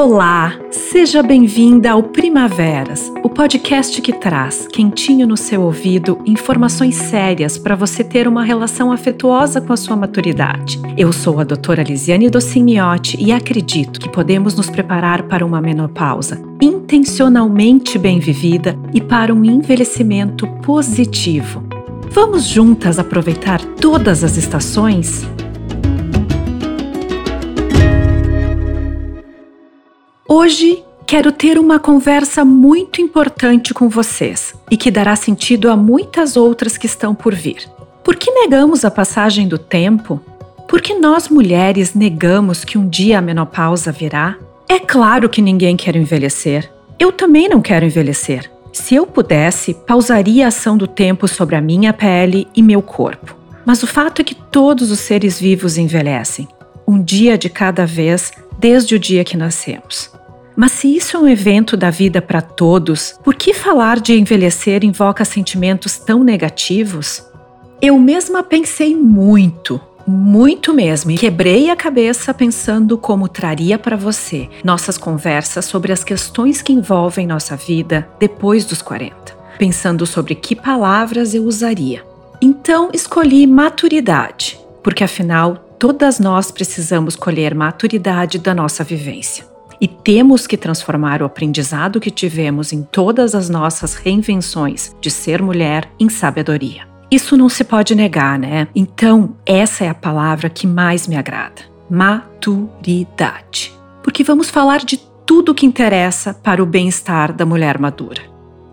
Olá, seja bem-vinda ao Primaveras, o podcast que traz, quentinho no seu ouvido, informações sérias para você ter uma relação afetuosa com a sua maturidade. Eu sou a doutora Lisiane Docimiotti e acredito que podemos nos preparar para uma menopausa intencionalmente bem vivida e para um envelhecimento positivo. Vamos juntas aproveitar todas as estações? Hoje quero ter uma conversa muito importante com vocês e que dará sentido a muitas outras que estão por vir. Por que negamos a passagem do tempo? Por que nós mulheres negamos que um dia a menopausa virá? É claro que ninguém quer envelhecer. Eu também não quero envelhecer. Se eu pudesse, pausaria a ação do tempo sobre a minha pele e meu corpo. Mas o fato é que todos os seres vivos envelhecem, um dia de cada vez, desde o dia que nascemos. Mas se isso é um evento da vida para todos, por que falar de envelhecer invoca sentimentos tão negativos? Eu mesma pensei muito, muito mesmo, e quebrei a cabeça pensando como traria para você nossas conversas sobre as questões que envolvem nossa vida depois dos 40, pensando sobre que palavras eu usaria. Então escolhi maturidade, porque afinal todas nós precisamos colher maturidade da nossa vivência e temos que transformar o aprendizado que tivemos em todas as nossas reinvenções de ser mulher em sabedoria. Isso não se pode negar, né? Então, essa é a palavra que mais me agrada: maturidade. Porque vamos falar de tudo que interessa para o bem-estar da mulher madura.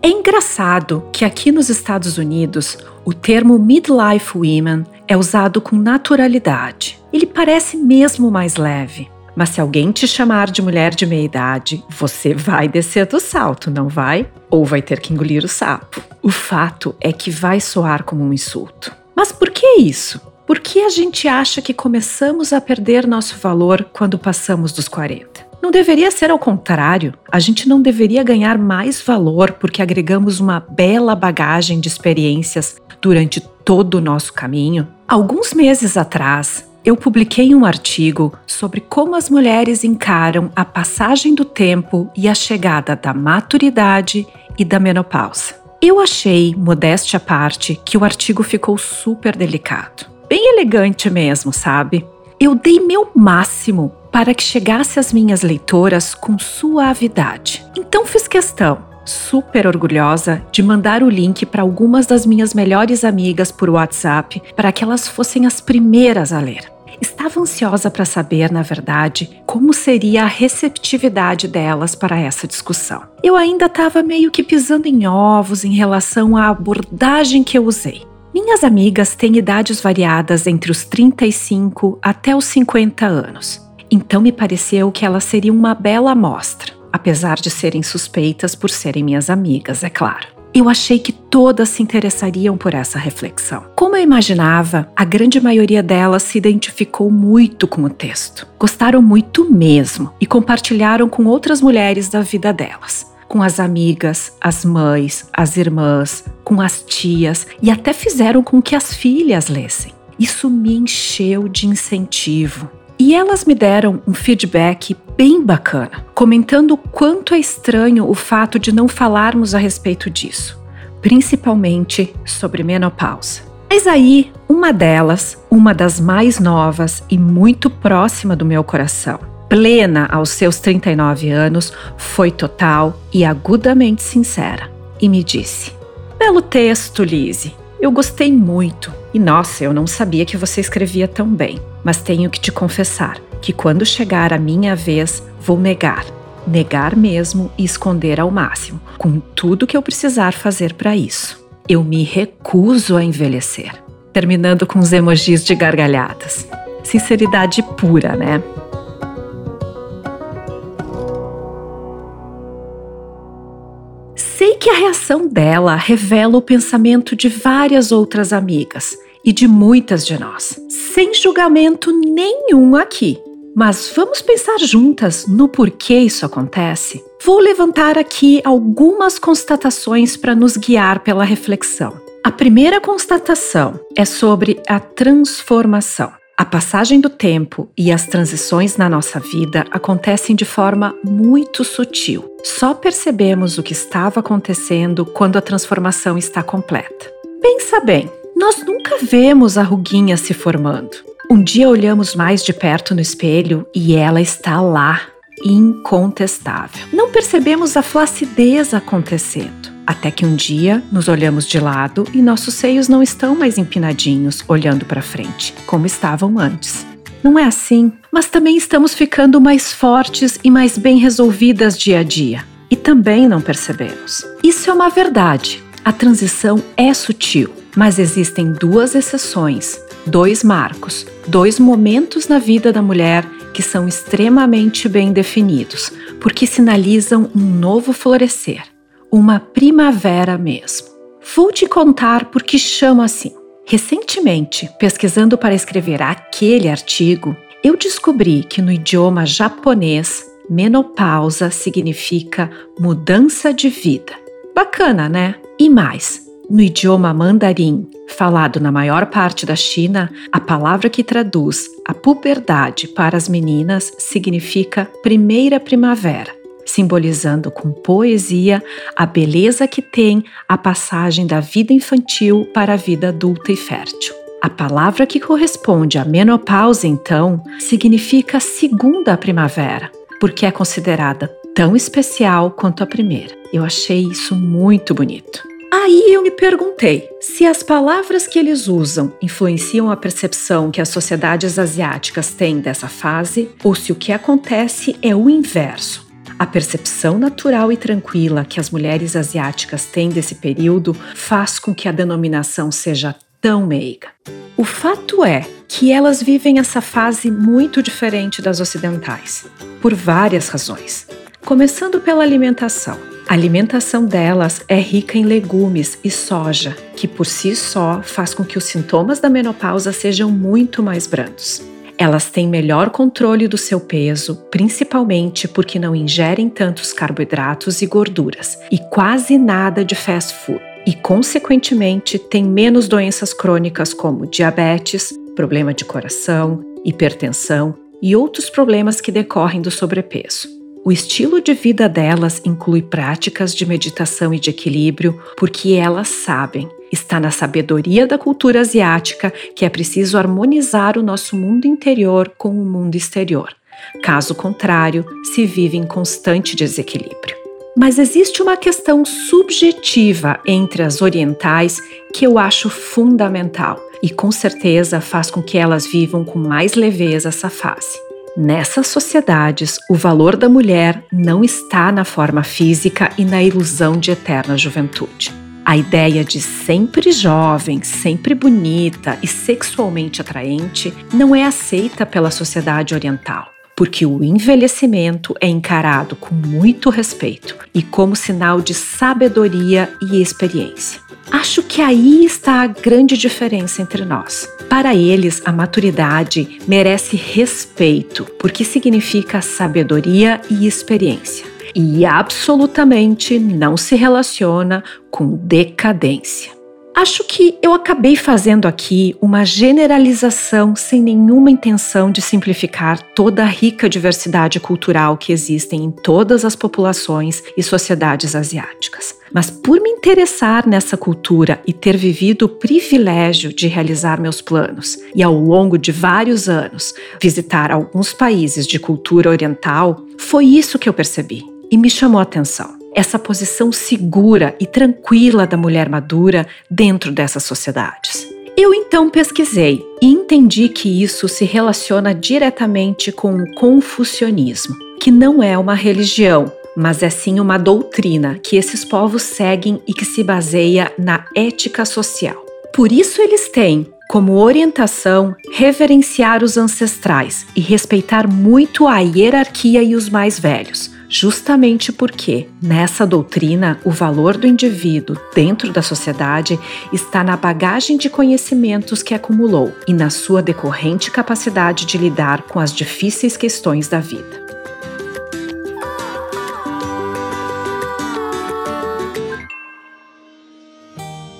É engraçado que aqui nos Estados Unidos o termo midlife women é usado com naturalidade. Ele parece mesmo mais leve. Mas se alguém te chamar de mulher de meia idade, você vai descer do salto, não vai? Ou vai ter que engolir o sapo. O fato é que vai soar como um insulto. Mas por que isso? Por que a gente acha que começamos a perder nosso valor quando passamos dos 40? Não deveria ser ao contrário. A gente não deveria ganhar mais valor porque agregamos uma bela bagagem de experiências durante todo o nosso caminho? Alguns meses atrás, eu publiquei um artigo sobre como as mulheres encaram a passagem do tempo e a chegada da maturidade e da menopausa. Eu achei, modéstia à parte, que o artigo ficou super delicado. Bem elegante mesmo, sabe? Eu dei meu máximo para que chegasse às minhas leitoras com suavidade. Então fiz questão super orgulhosa de mandar o link para algumas das minhas melhores amigas por WhatsApp para que elas fossem as primeiras a ler. Estava ansiosa para saber, na verdade, como seria a receptividade delas para essa discussão. Eu ainda estava meio que pisando em ovos em relação à abordagem que eu usei. Minhas amigas têm idades variadas entre os 35 até os 50 anos, então me pareceu que elas seriam uma bela amostra, apesar de serem suspeitas por serem minhas amigas, é claro. Eu achei que todas se interessariam por essa reflexão. Como eu imaginava, a grande maioria delas se identificou muito com o texto. Gostaram muito mesmo e compartilharam com outras mulheres da vida delas com as amigas, as mães, as irmãs, com as tias e até fizeram com que as filhas lessem. Isso me encheu de incentivo. E elas me deram um feedback bem bacana, comentando o quanto é estranho o fato de não falarmos a respeito disso, principalmente sobre menopausa. Mas aí, uma delas, uma das mais novas e muito próxima do meu coração, plena aos seus 39 anos, foi total e agudamente sincera e me disse: Belo texto, Lise. Eu gostei muito. E nossa, eu não sabia que você escrevia tão bem. Mas tenho que te confessar que quando chegar a minha vez, vou negar. Negar mesmo e esconder ao máximo, com tudo que eu precisar fazer para isso. Eu me recuso a envelhecer. Terminando com os emojis de gargalhadas. Sinceridade pura, né? Sei que a reação dela revela o pensamento de várias outras amigas e de muitas de nós, sem julgamento nenhum aqui. Mas vamos pensar juntas no porquê isso acontece? Vou levantar aqui algumas constatações para nos guiar pela reflexão. A primeira constatação é sobre a transformação. A passagem do tempo e as transições na nossa vida acontecem de forma muito sutil. Só percebemos o que estava acontecendo quando a transformação está completa. Pensa bem, nós nunca vemos a ruguinha se formando. Um dia olhamos mais de perto no espelho e ela está lá, incontestável. Não percebemos a flacidez acontecendo. Até que um dia nos olhamos de lado e nossos seios não estão mais empinadinhos, olhando para frente, como estavam antes. Não é assim, mas também estamos ficando mais fortes e mais bem resolvidas dia a dia. E também não percebemos. Isso é uma verdade. A transição é sutil, mas existem duas exceções, dois marcos, dois momentos na vida da mulher que são extremamente bem definidos, porque sinalizam um novo florescer uma primavera mesmo. Vou te contar por que chamo assim. Recentemente, pesquisando para escrever aquele artigo, eu descobri que no idioma japonês, menopausa significa mudança de vida. Bacana, né? E mais, no idioma mandarim, falado na maior parte da China, a palavra que traduz a puberdade para as meninas significa primeira primavera simbolizando com poesia a beleza que tem a passagem da vida infantil para a vida adulta e fértil. A palavra que corresponde à menopausa, então, significa segunda primavera, porque é considerada tão especial quanto a primeira. Eu achei isso muito bonito. Aí eu me perguntei se as palavras que eles usam influenciam a percepção que as sociedades asiáticas têm dessa fase ou se o que acontece é o inverso a percepção natural e tranquila que as mulheres asiáticas têm desse período faz com que a denominação seja tão meiga. O fato é que elas vivem essa fase muito diferente das ocidentais, por várias razões. Começando pela alimentação. A alimentação delas é rica em legumes e soja, que por si só faz com que os sintomas da menopausa sejam muito mais brandos. Elas têm melhor controle do seu peso, principalmente porque não ingerem tantos carboidratos e gorduras e quase nada de fast food. E, consequentemente, têm menos doenças crônicas como diabetes, problema de coração, hipertensão e outros problemas que decorrem do sobrepeso. O estilo de vida delas inclui práticas de meditação e de equilíbrio, porque elas sabem, está na sabedoria da cultura asiática que é preciso harmonizar o nosso mundo interior com o mundo exterior. Caso contrário, se vive em constante desequilíbrio. Mas existe uma questão subjetiva entre as orientais que eu acho fundamental e com certeza faz com que elas vivam com mais leveza essa fase. Nessas sociedades, o valor da mulher não está na forma física e na ilusão de eterna juventude. A ideia de sempre jovem, sempre bonita e sexualmente atraente não é aceita pela sociedade oriental, porque o envelhecimento é encarado com muito respeito e como sinal de sabedoria e experiência. Acho que aí está a grande diferença entre nós. Para eles, a maturidade merece respeito, porque significa sabedoria e experiência. E absolutamente não se relaciona com decadência. Acho que eu acabei fazendo aqui uma generalização sem nenhuma intenção de simplificar toda a rica diversidade cultural que existem em todas as populações e sociedades asiáticas. Mas por me interessar nessa cultura e ter vivido o privilégio de realizar meus planos e ao longo de vários anos visitar alguns países de cultura oriental, foi isso que eu percebi e me chamou a atenção essa posição segura e tranquila da mulher madura dentro dessas sociedades. Eu então pesquisei e entendi que isso se relaciona diretamente com o confucionismo, que não é uma religião, mas é sim uma doutrina que esses povos seguem e que se baseia na ética social. Por isso eles têm como orientação reverenciar os ancestrais e respeitar muito a hierarquia e os mais velhos, justamente porque, nessa doutrina, o valor do indivíduo dentro da sociedade está na bagagem de conhecimentos que acumulou e na sua decorrente capacidade de lidar com as difíceis questões da vida.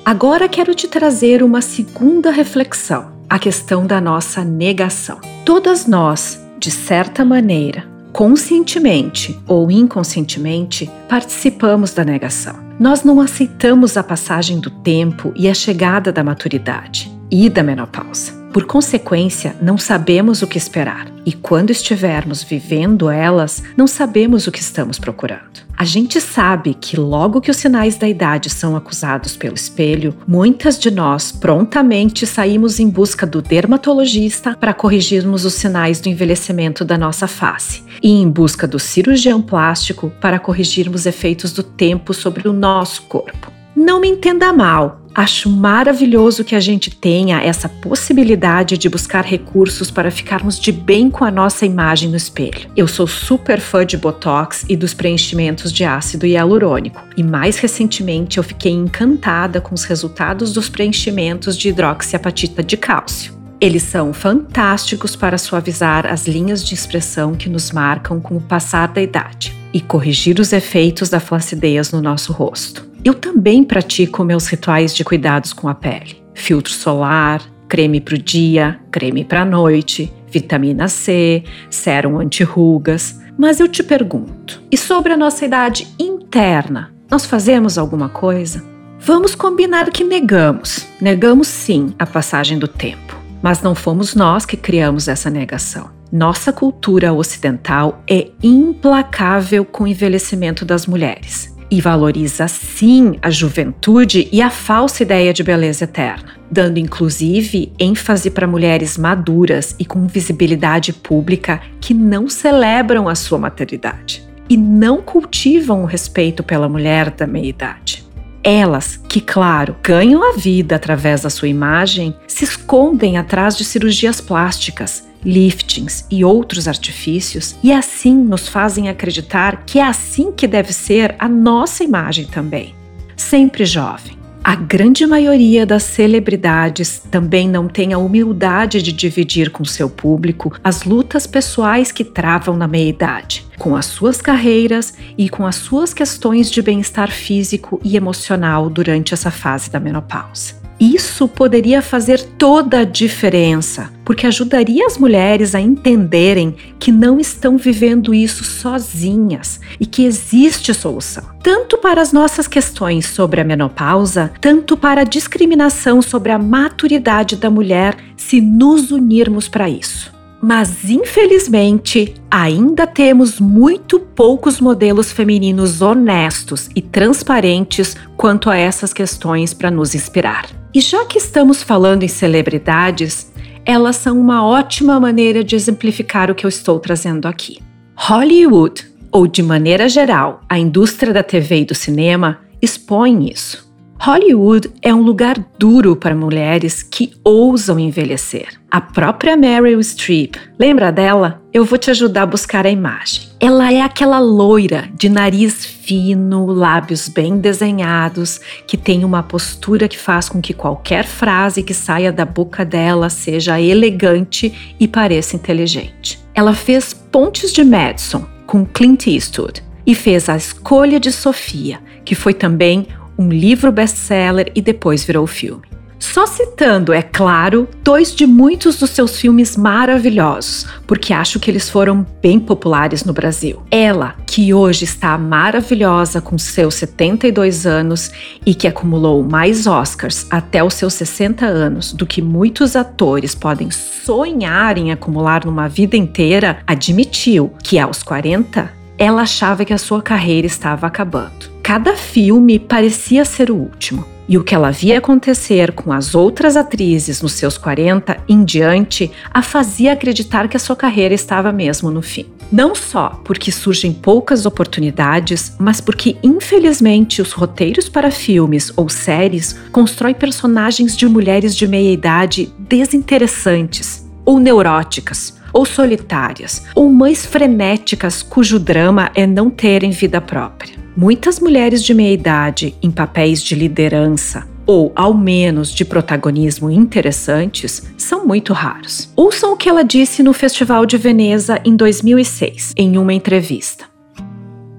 Agora quero te trazer uma segunda reflexão. a questão da nossa negação. Todas nós, de certa maneira, conscientemente ou inconscientemente, participamos da negação. Nós não aceitamos a passagem do tempo e a chegada da maturidade e da menopausa. Por consequência, não sabemos o que esperar e quando estivermos vivendo elas, não sabemos o que estamos procurando. A gente sabe que logo que os sinais da idade são acusados pelo espelho, muitas de nós prontamente saímos em busca do dermatologista para corrigirmos os sinais do envelhecimento da nossa face e em busca do cirurgião plástico para corrigirmos efeitos do tempo sobre o nosso corpo. Não me entenda mal, Acho maravilhoso que a gente tenha essa possibilidade de buscar recursos para ficarmos de bem com a nossa imagem no espelho. Eu sou super fã de Botox e dos preenchimentos de ácido hialurônico, e mais recentemente eu fiquei encantada com os resultados dos preenchimentos de hidroxiapatita de cálcio. Eles são fantásticos para suavizar as linhas de expressão que nos marcam com o passar da idade e corrigir os efeitos da flacidez no nosso rosto. Eu também pratico meus rituais de cuidados com a pele: filtro solar, creme para o dia, creme para a noite, vitamina C, sérum anti-rugas. Mas eu te pergunto: e sobre a nossa idade interna? Nós fazemos alguma coisa? Vamos combinar que negamos. Negamos sim a passagem do tempo. Mas não fomos nós que criamos essa negação. Nossa cultura ocidental é implacável com o envelhecimento das mulheres e valoriza sim a juventude e a falsa ideia de beleza eterna, dando inclusive ênfase para mulheres maduras e com visibilidade pública que não celebram a sua maternidade e não cultivam o respeito pela mulher da meia-idade. Elas, que, claro, ganham a vida através da sua imagem, se escondem atrás de cirurgias plásticas, liftings e outros artifícios e assim nos fazem acreditar que é assim que deve ser a nossa imagem também. Sempre jovem. A grande maioria das celebridades também não tem a humildade de dividir com seu público as lutas pessoais que travam na meia-idade, com as suas carreiras e com as suas questões de bem-estar físico e emocional durante essa fase da menopausa. Isso poderia fazer toda a diferença, porque ajudaria as mulheres a entenderem que não estão vivendo isso sozinhas e que existe solução, tanto para as nossas questões sobre a menopausa, tanto para a discriminação sobre a maturidade da mulher, se nos unirmos para isso. Mas infelizmente, ainda temos muito poucos modelos femininos honestos e transparentes quanto a essas questões para nos inspirar. E já que estamos falando em celebridades, elas são uma ótima maneira de exemplificar o que eu estou trazendo aqui. Hollywood, ou de maneira geral, a indústria da TV e do cinema, expõe isso. Hollywood é um lugar duro para mulheres que ousam envelhecer. A própria Meryl Streep, lembra dela? Eu vou te ajudar a buscar a imagem. Ela é aquela loira de nariz fino, lábios bem desenhados, que tem uma postura que faz com que qualquer frase que saia da boca dela seja elegante e pareça inteligente. Ela fez Pontes de Madison com Clint Eastwood e fez A Escolha de Sofia, que foi também um livro best-seller e depois virou filme. Só citando, é claro, dois de muitos dos seus filmes maravilhosos, porque acho que eles foram bem populares no Brasil. Ela, que hoje está maravilhosa com seus 72 anos e que acumulou mais Oscars até os seus 60 anos do que muitos atores podem sonhar em acumular numa vida inteira, admitiu que aos 40 ela achava que a sua carreira estava acabando. Cada filme parecia ser o último. E o que ela via acontecer com as outras atrizes nos seus 40 em diante a fazia acreditar que a sua carreira estava mesmo no fim. Não só porque surgem poucas oportunidades, mas porque, infelizmente, os roteiros para filmes ou séries constroem personagens de mulheres de meia idade desinteressantes ou neuróticas ou solitárias, ou mães frenéticas cujo drama é não terem vida própria. Muitas mulheres de meia idade em papéis de liderança ou ao menos de protagonismo interessantes, são muito raros. Ouçam o que ela disse no Festival de Veneza em 2006, em uma entrevista.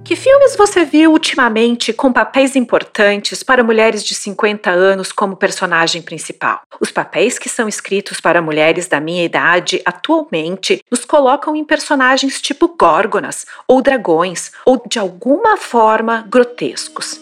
Que filmes você viu ultimamente com papéis importantes para mulheres de 50 anos como personagem principal? Os papéis que são escritos para mulheres da minha idade atualmente nos colocam em personagens tipo górgonas ou dragões ou de alguma forma grotescos.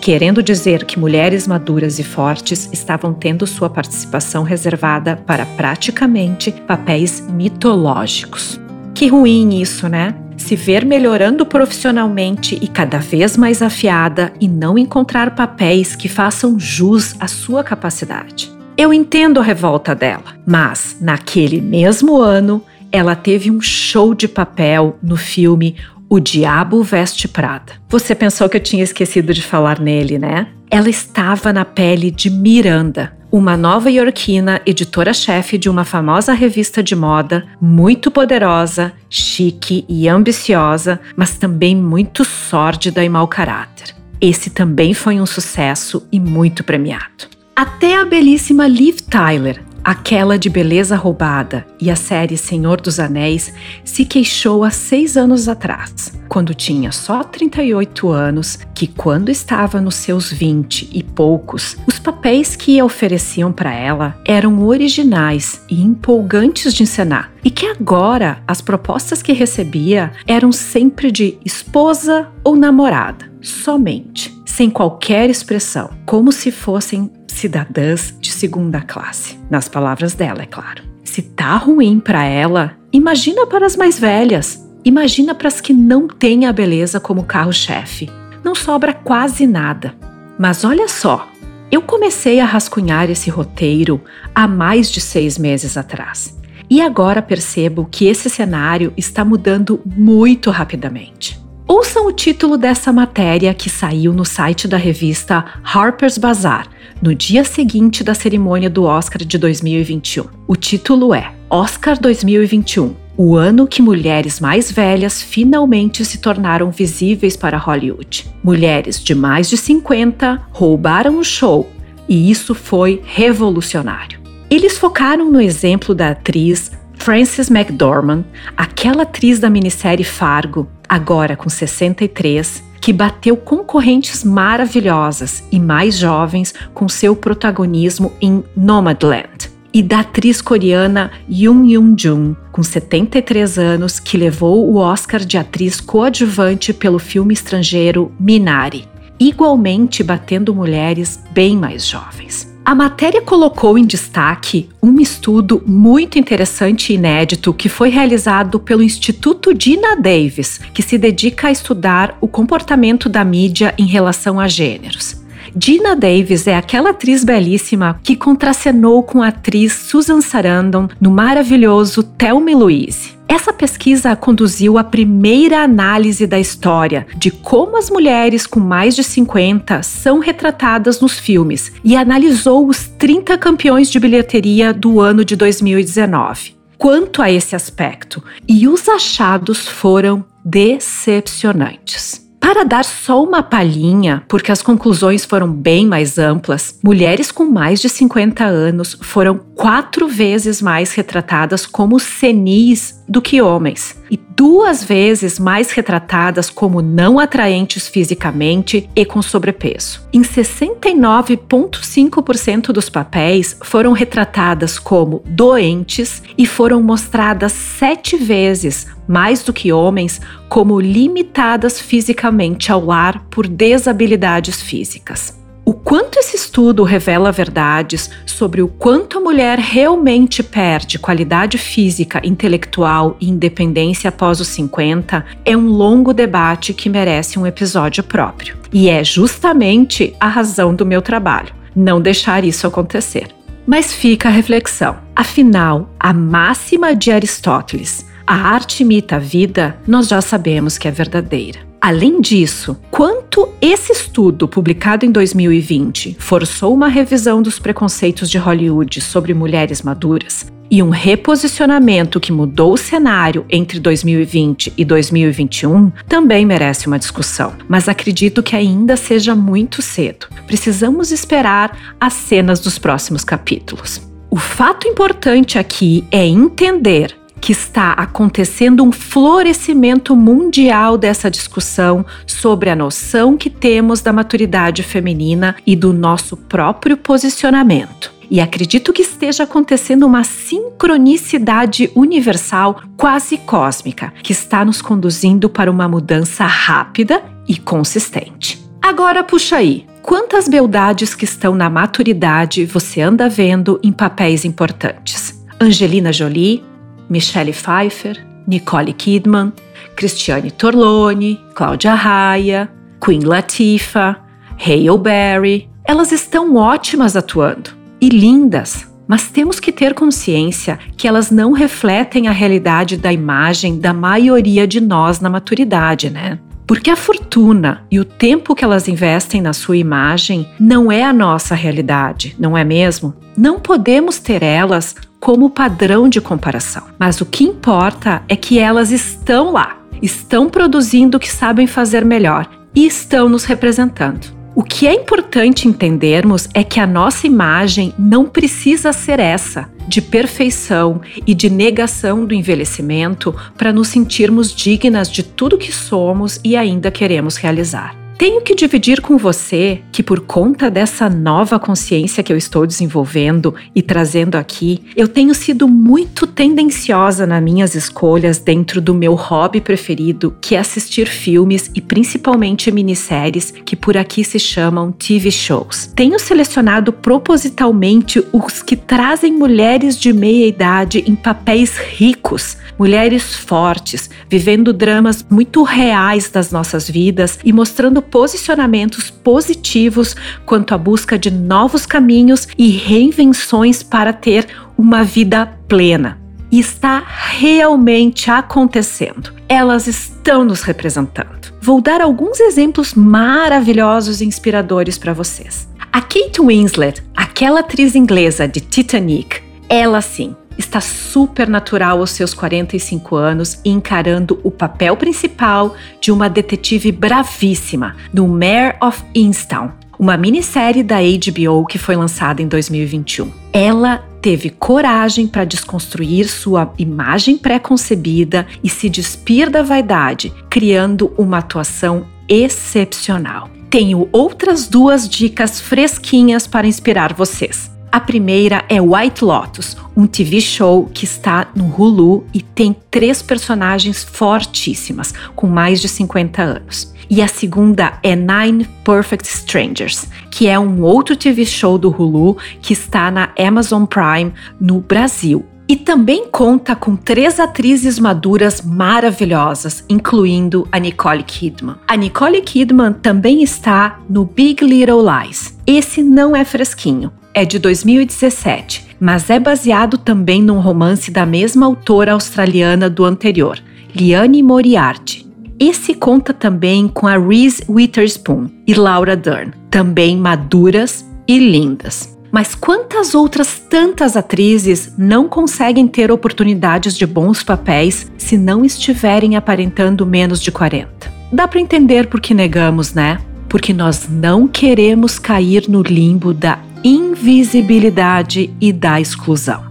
Querendo dizer que mulheres maduras e fortes estavam tendo sua participação reservada para praticamente papéis mitológicos. Que ruim isso, né? se ver melhorando profissionalmente e cada vez mais afiada e não encontrar papéis que façam jus à sua capacidade. Eu entendo a revolta dela, mas naquele mesmo ano ela teve um show de papel no filme O Diabo Veste Prada. Você pensou que eu tinha esquecido de falar nele, né? Ela estava na pele de Miranda, uma nova iorquina editora-chefe de uma famosa revista de moda, muito poderosa, chique e ambiciosa, mas também muito sórdida e mau caráter. Esse também foi um sucesso e muito premiado. Até a belíssima Liv Tyler, Aquela de Beleza Roubada e a série Senhor dos Anéis se queixou há seis anos atrás, quando tinha só 38 anos, que quando estava nos seus 20 e poucos, os papéis que ofereciam para ela eram originais e empolgantes de encenar, e que agora as propostas que recebia eram sempre de esposa ou namorada, somente, sem qualquer expressão, como se fossem cidadãs de segunda classe. Nas palavras dela, é claro. Se tá ruim para ela, imagina para as mais velhas. Imagina para as que não têm a beleza como carro-chefe. Não sobra quase nada. Mas olha só, eu comecei a rascunhar esse roteiro há mais de seis meses atrás. E agora percebo que esse cenário está mudando muito rapidamente. Ouçam o título dessa matéria que saiu no site da revista Harper's Bazaar, no dia seguinte da cerimônia do Oscar de 2021. O título é Oscar 2021 o ano que mulheres mais velhas finalmente se tornaram visíveis para Hollywood. Mulheres de mais de 50 roubaram o show e isso foi revolucionário. Eles focaram no exemplo da atriz Frances McDormand, aquela atriz da minissérie Fargo, agora com 63, que bateu concorrentes maravilhosas e mais jovens com seu protagonismo em Nomadland. E da atriz coreana Yoon Yoon-jun, com 73 anos, que levou o Oscar de atriz coadjuvante pelo filme estrangeiro Minari, igualmente batendo mulheres bem mais jovens. A matéria colocou em destaque um estudo muito interessante e inédito que foi realizado pelo Instituto Dina Davis, que se dedica a estudar o comportamento da mídia em relação a gêneros. Dina Davis é aquela atriz belíssima que contracenou com a atriz Susan Sarandon no maravilhoso Thelma Louise. Essa pesquisa conduziu a primeira análise da história de como as mulheres com mais de 50 são retratadas nos filmes e analisou os 30 campeões de bilheteria do ano de 2019. Quanto a esse aspecto, e os achados foram decepcionantes. Para dar só uma palhinha, porque as conclusões foram bem mais amplas, mulheres com mais de 50 anos foram quatro vezes mais retratadas como senis do que homens, e duas vezes mais retratadas como não atraentes fisicamente e com sobrepeso. Em 69,5% dos papéis foram retratadas como doentes e foram mostradas sete vezes mais do que homens como limitadas fisicamente ao lar por desabilidades físicas. O quanto esse estudo revela verdades sobre o quanto a mulher realmente perde qualidade física, intelectual e independência após os 50 é um longo debate que merece um episódio próprio. E é justamente a razão do meu trabalho, não deixar isso acontecer. Mas fica a reflexão. Afinal, a máxima de Aristóteles, a arte imita a vida, nós já sabemos que é verdadeira. Além disso, quanto esse estudo, publicado em 2020, forçou uma revisão dos preconceitos de Hollywood sobre mulheres maduras e um reposicionamento que mudou o cenário entre 2020 e 2021, também merece uma discussão. Mas acredito que ainda seja muito cedo. Precisamos esperar as cenas dos próximos capítulos. O fato importante aqui é entender que está acontecendo um florescimento mundial dessa discussão sobre a noção que temos da maturidade feminina e do nosso próprio posicionamento. E acredito que esteja acontecendo uma sincronicidade universal, quase cósmica, que está nos conduzindo para uma mudança rápida e consistente. Agora puxa aí. Quantas beldades que estão na maturidade você anda vendo em papéis importantes? Angelina Jolie, Michelle Pfeiffer, Nicole Kidman, Cristiane Torlone, Cláudia Raia, Queen Latifah, Hale Berry. Elas estão ótimas atuando e lindas, mas temos que ter consciência que elas não refletem a realidade da imagem da maioria de nós na maturidade, né? Porque a fortuna e o tempo que elas investem na sua imagem não é a nossa realidade, não é mesmo? Não podemos ter elas como padrão de comparação. Mas o que importa é que elas estão lá, estão produzindo o que sabem fazer melhor e estão nos representando. O que é importante entendermos é que a nossa imagem não precisa ser essa, de perfeição e de negação do envelhecimento, para nos sentirmos dignas de tudo que somos e ainda queremos realizar. Tenho que dividir com você que, por conta dessa nova consciência que eu estou desenvolvendo e trazendo aqui, eu tenho sido muito tendenciosa nas minhas escolhas dentro do meu hobby preferido, que é assistir filmes e principalmente minisséries que por aqui se chamam TV shows. Tenho selecionado propositalmente os que trazem mulheres de meia idade em papéis ricos, mulheres fortes, vivendo dramas muito reais das nossas vidas e mostrando posicionamentos positivos quanto à busca de novos caminhos e reinvenções para ter uma vida plena. E está realmente acontecendo. Elas estão nos representando. Vou dar alguns exemplos maravilhosos e inspiradores para vocês. A Kate Winslet, aquela atriz inglesa de Titanic, ela sim está super natural aos seus 45 anos e encarando o papel principal de uma detetive bravíssima no Mare of Easttown, uma minissérie da HBO que foi lançada em 2021. Ela teve coragem para desconstruir sua imagem pré-concebida e se despir da vaidade, criando uma atuação excepcional. Tenho outras duas dicas fresquinhas para inspirar vocês. A primeira é White Lotus, um TV show que está no Hulu e tem três personagens fortíssimas, com mais de 50 anos. E a segunda é Nine Perfect Strangers, que é um outro TV show do Hulu que está na Amazon Prime no Brasil. E também conta com três atrizes maduras maravilhosas, incluindo a Nicole Kidman. A Nicole Kidman também está no Big Little Lies. Esse não é fresquinho, é de 2017, mas é baseado também num romance da mesma autora australiana do anterior, Liane Moriarty. Esse conta também com a Reese Witherspoon e Laura Dern, também maduras e lindas. Mas quantas outras tantas atrizes não conseguem ter oportunidades de bons papéis se não estiverem aparentando menos de 40? Dá para entender por que negamos, né? Porque nós não queremos cair no limbo da invisibilidade e da exclusão.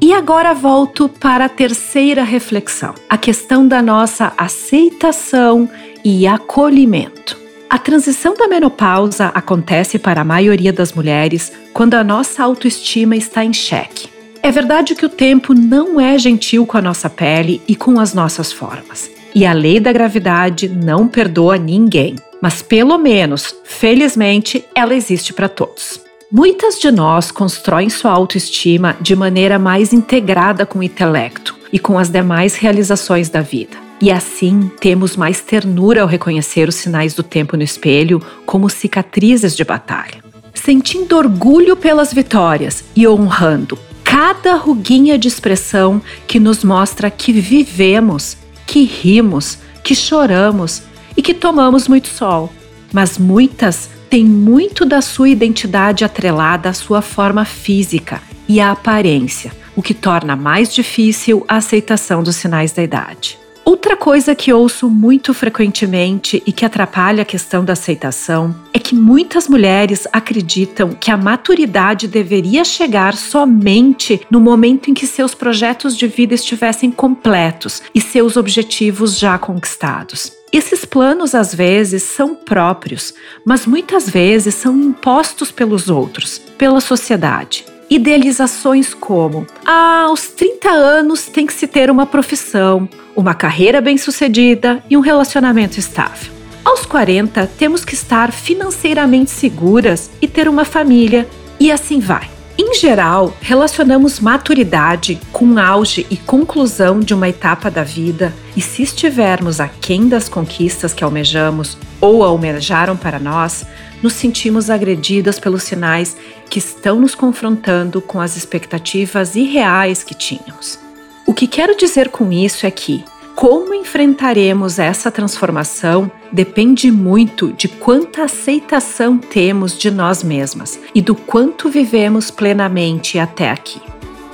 E agora volto para a terceira reflexão, a questão da nossa aceitação e acolhimento. A transição da menopausa acontece para a maioria das mulheres quando a nossa autoestima está em xeque. É verdade que o tempo não é gentil com a nossa pele e com as nossas formas. E a lei da gravidade não perdoa ninguém mas pelo menos, felizmente, ela existe para todos. Muitas de nós constroem sua autoestima de maneira mais integrada com o intelecto e com as demais realizações da vida. E assim temos mais ternura ao reconhecer os sinais do tempo no espelho como cicatrizes de batalha. Sentindo orgulho pelas vitórias e honrando cada ruguinha de expressão que nos mostra que vivemos, que rimos, que choramos, e que tomamos muito sol, mas muitas têm muito da sua identidade atrelada à sua forma física e à aparência, o que torna mais difícil a aceitação dos sinais da idade. Outra coisa que ouço muito frequentemente e que atrapalha a questão da aceitação é que muitas mulheres acreditam que a maturidade deveria chegar somente no momento em que seus projetos de vida estivessem completos e seus objetivos já conquistados. Esses planos às vezes são próprios, mas muitas vezes são impostos pelos outros, pela sociedade idealizações como: ah, aos 30 anos tem que se ter uma profissão, uma carreira bem-sucedida e um relacionamento estável. Aos 40, temos que estar financeiramente seguras e ter uma família, e assim vai. Em geral, relacionamos maturidade com auge e conclusão de uma etapa da vida, e se estivermos aquém das conquistas que almejamos ou almejaram para nós, nos sentimos agredidas pelos sinais que estão nos confrontando com as expectativas irreais que tínhamos. O que quero dizer com isso é que, como enfrentaremos essa transformação depende muito de quanta aceitação temos de nós mesmas e do quanto vivemos plenamente até aqui.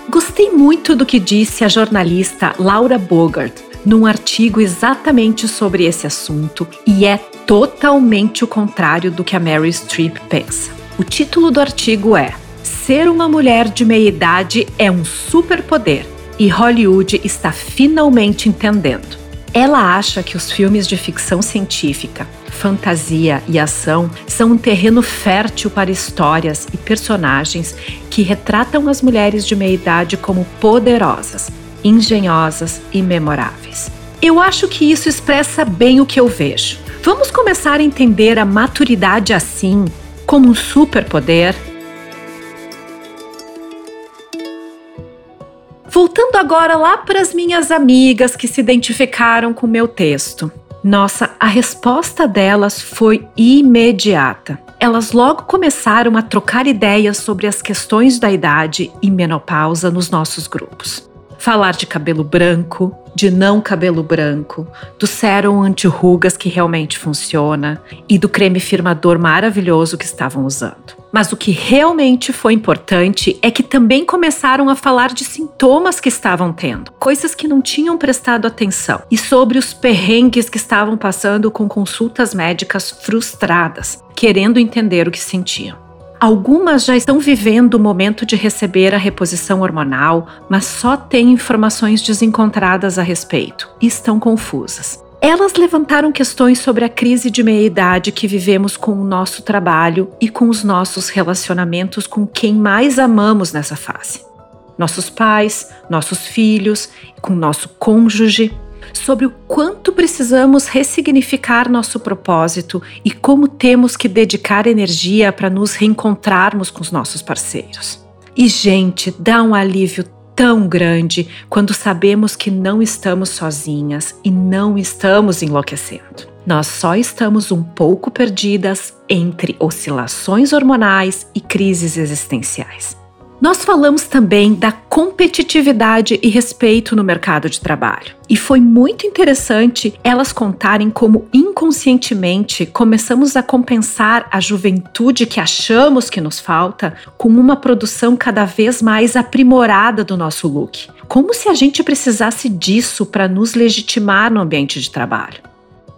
Gostei muito do que disse a jornalista Laura Bogart num artigo exatamente sobre esse assunto e é totalmente o contrário do que a Mary Streep pensa. O título do artigo é Ser uma mulher de meia idade é um superpoder e Hollywood está finalmente entendendo. Ela acha que os filmes de ficção científica, fantasia e ação são um terreno fértil para histórias e personagens que retratam as mulheres de meia idade como poderosas, engenhosas e memoráveis. Eu acho que isso expressa bem o que eu vejo. Vamos começar a entender a maturidade assim, como um superpoder? Voltando agora lá para as minhas amigas que se identificaram com o meu texto. Nossa, a resposta delas foi imediata. Elas logo começaram a trocar ideias sobre as questões da idade e menopausa nos nossos grupos falar de cabelo branco, de não cabelo branco, do sérum anti-rugas que realmente funciona e do creme firmador maravilhoso que estavam usando. Mas o que realmente foi importante é que também começaram a falar de sintomas que estavam tendo, coisas que não tinham prestado atenção, e sobre os perrengues que estavam passando com consultas médicas frustradas, querendo entender o que sentiam. Algumas já estão vivendo o momento de receber a reposição hormonal, mas só têm informações desencontradas a respeito e estão confusas. Elas levantaram questões sobre a crise de meia-idade que vivemos com o nosso trabalho e com os nossos relacionamentos com quem mais amamos nessa fase. Nossos pais, nossos filhos, com nosso cônjuge, sobre o quanto precisamos ressignificar nosso propósito e como temos que dedicar energia para nos reencontrarmos com os nossos parceiros. E, gente, dá um alívio tão grande quando sabemos que não estamos sozinhas e não estamos enlouquecendo. Nós só estamos um pouco perdidas entre oscilações hormonais e crises existenciais. Nós falamos também da competitividade e respeito no mercado de trabalho. E foi muito interessante elas contarem como inconscientemente começamos a compensar a juventude que achamos que nos falta com uma produção cada vez mais aprimorada do nosso look. Como se a gente precisasse disso para nos legitimar no ambiente de trabalho.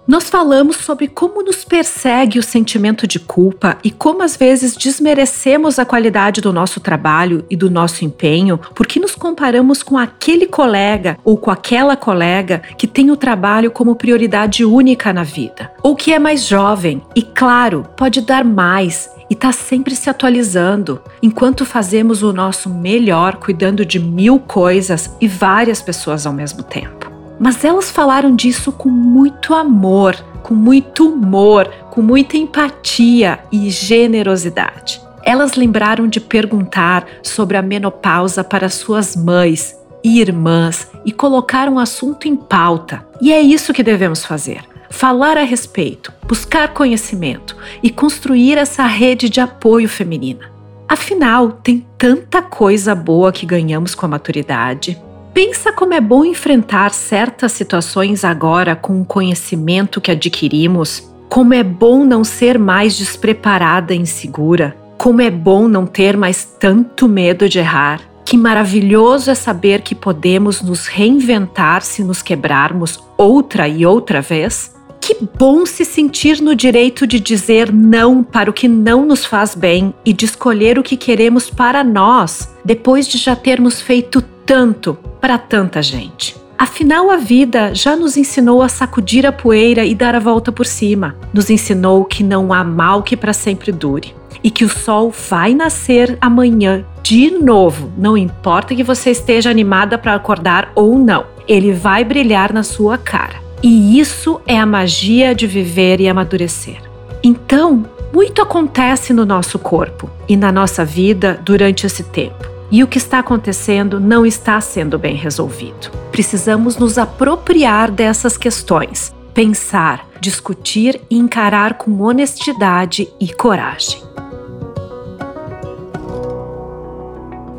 Nós falamos sobre como nos persegue o sentimento de culpa e como às vezes desmerecemos a qualidade do nosso trabalho e do nosso empenho porque nos comparamos com aquele colega ou com aquela colega que tem o trabalho como prioridade única na vida, ou que é mais jovem e, claro, pode dar mais e está sempre se atualizando, enquanto fazemos o nosso melhor cuidando de mil coisas e várias pessoas ao mesmo tempo. Mas elas falaram disso com muito amor, com muito humor, com muita empatia e generosidade. Elas lembraram de perguntar sobre a menopausa para suas mães e irmãs e colocaram o assunto em pauta. E é isso que devemos fazer: falar a respeito, buscar conhecimento e construir essa rede de apoio feminina. Afinal, tem tanta coisa boa que ganhamos com a maturidade Pensa como é bom enfrentar certas situações agora com o conhecimento que adquirimos. Como é bom não ser mais despreparada e insegura. Como é bom não ter mais tanto medo de errar. Que maravilhoso é saber que podemos nos reinventar se nos quebrarmos outra e outra vez. Que bom se sentir no direito de dizer não para o que não nos faz bem e de escolher o que queremos para nós, depois de já termos feito tanto para tanta gente. Afinal, a vida já nos ensinou a sacudir a poeira e dar a volta por cima. Nos ensinou que não há mal que para sempre dure e que o sol vai nascer amanhã de novo. Não importa que você esteja animada para acordar ou não, ele vai brilhar na sua cara. E isso é a magia de viver e amadurecer. Então, muito acontece no nosso corpo e na nossa vida durante esse tempo. E o que está acontecendo não está sendo bem resolvido. Precisamos nos apropriar dessas questões, pensar, discutir e encarar com honestidade e coragem.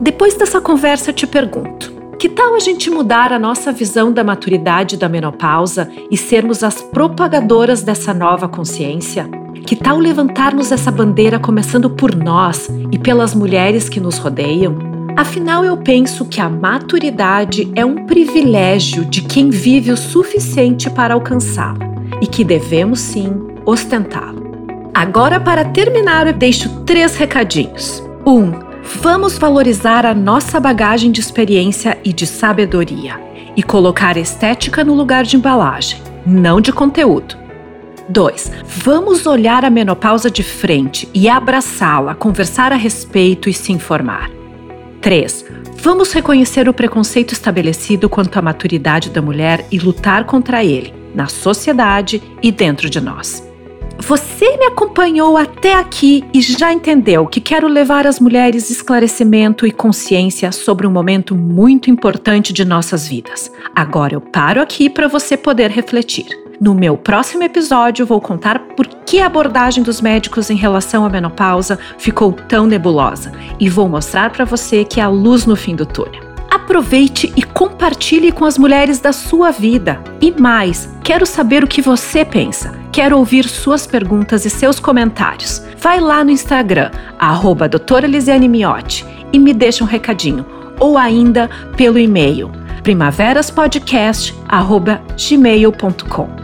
Depois dessa conversa, eu te pergunto: que tal a gente mudar a nossa visão da maturidade da menopausa e sermos as propagadoras dessa nova consciência? Que tal levantarmos essa bandeira começando por nós e pelas mulheres que nos rodeiam? Afinal, eu penso que a maturidade é um privilégio de quem vive o suficiente para alcançá-la e que devemos sim ostentá-lo. Agora, para terminar, eu deixo três recadinhos. 1. Um, Vamos valorizar a nossa bagagem de experiência e de sabedoria e colocar estética no lugar de embalagem, não de conteúdo. 2. Vamos olhar a menopausa de frente e abraçá-la, conversar a respeito e se informar. 3. Vamos reconhecer o preconceito estabelecido quanto à maturidade da mulher e lutar contra ele, na sociedade e dentro de nós. Você me acompanhou até aqui e já entendeu que quero levar às mulheres esclarecimento e consciência sobre um momento muito importante de nossas vidas. Agora eu paro aqui para você poder refletir. No meu próximo episódio, vou contar por que a abordagem dos médicos em relação à menopausa ficou tão nebulosa e vou mostrar para você que há luz no fim do túnel. Aproveite e compartilhe com as mulheres da sua vida. E mais, quero saber o que você pensa. Quero ouvir suas perguntas e seus comentários. Vai lá no Instagram, arroba doutora Lisiane Miotti, e me deixa um recadinho. Ou ainda pelo e-mail primaveraspodcast.gmail.com